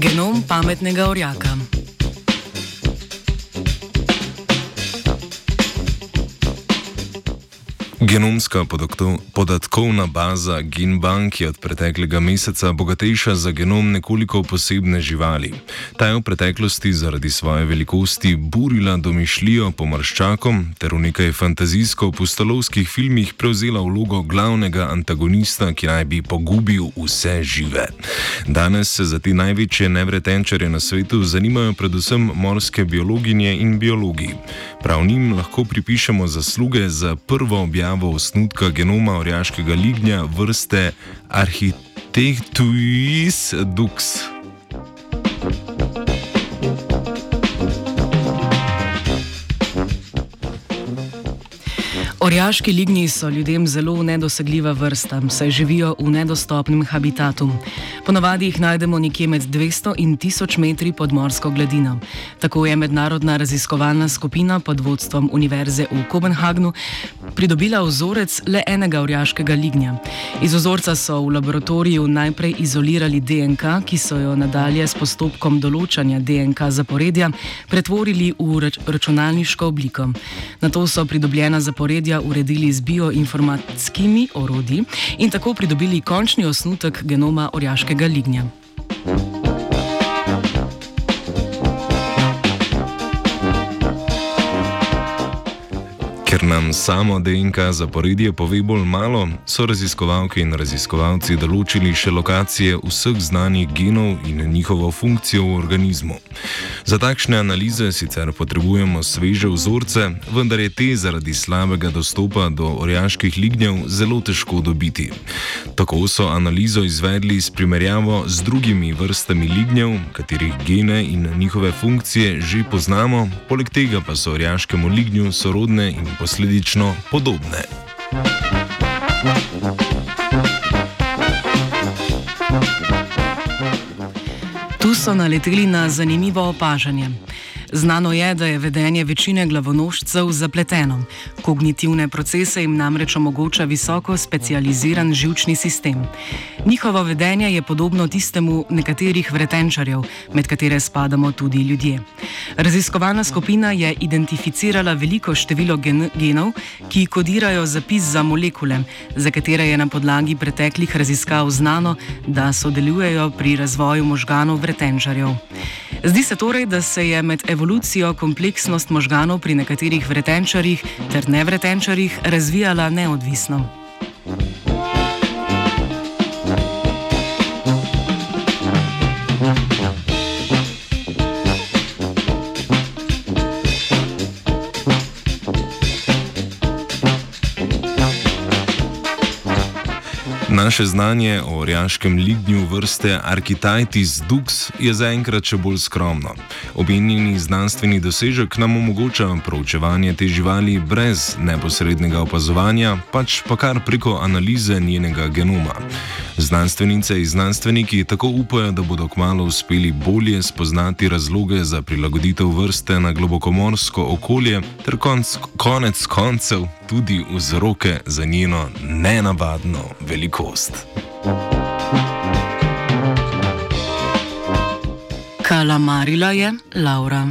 Genom pametnega orjaka. Genomska podatkovna baza GenBank je od preteklega meseca bogatejša za genom nekoliko posebne živali. Ta je v preteklosti zaradi svoje velikosti burila domišljijo pomorščakom ter v nekaj fantazijsko-pustolovskih filmih prevzela vlogo glavnega antagonista, ki naj bi pogubil vse žive. Danes se za te največje nevretenčare na svetu zanimajo predvsem morske biologinje in biologi. Prav njim lahko pripišemo zasluge za prvo objavo objavo osnutka genoma orjaškega lignja vrste Architectuis dux. Orjaški lignji so ljudem zelo nedosegljiva vrsta, saj živijo v nedostopnem habitatu. Ponavadi jih najdemo nekje med 200 in 1000 metri pod morsko gladino. Tako je mednarodna raziskovalna skupina pod vodstvom Univerze v Kopenhagnu pridobila vzorec le enega orjaškega lignja. Iz vzorca so v laboratoriju najprej izolirali DNK, ki so jo nadalje s postopkom določanja DNK zaporedja pretvorili v računalniško obliko. Na to so pridobljena zaporedja orodja uredili z bioinformatskimi orodji in tako pridobili končni osnutek genoma orjaškega lignja. Ker nam samo DNK zaporedje pove bolj malo, so raziskovalke in raziskovalci določili še lokacije vseh znanih genov in njihovo funkcijo v organizmu. Za takšne analize sicer potrebujemo sveže vzorce, vendar je te zaradi slabega dostopa do orjaških lignjev zelo težko dobiti. Tako so analizo izvedli s primerjavo z drugimi vrstami lignjev, katerih gene in njihove funkcije že poznamo, poleg tega pa so orjaškemu lignju sorodne in posledično podobne. So naleteli na zanimivo opažanje. Znano je, da je vedenje večine glavonožcev zapleteno. Kognitivne procese jim namreč omogoča visoko specializiran žilčni sistem. Njihovo vedenje je podobno tistemu nekaterih vretenčarjev, med katere spadamo tudi ljudje. Raziskovalna skupina je identificirala veliko število gen genov, ki kodirajo zapis za molekule, za katere je na podlagi preteklih raziskav znano, da sodelujejo pri razvoju možganov vretenčarjev. Zdi se torej, da se je med evolucijo kompleksnost možganov pri nekaterih vretenčarjih ter nevretenčarjih razvijala neodvisno. Naše znanje o orjaškem lignju vrste Architectus dux je zaenkrat še bolj skromno. Omenjeni znanstveni dosežek nam omogoča proučevanje te živali brez neposrednega opazovanja, pač pa kar preko analize njenega genoma. Znanstvenice in znanstveniki tako upajo, da bodo kmalo uspeli bolje spoznati razloge za prilagoditev vrste na globokomorsko okolje, ter konc, konec koncev tudi vzroke za njeno nenavadno velikost. Kalamarila je Laura.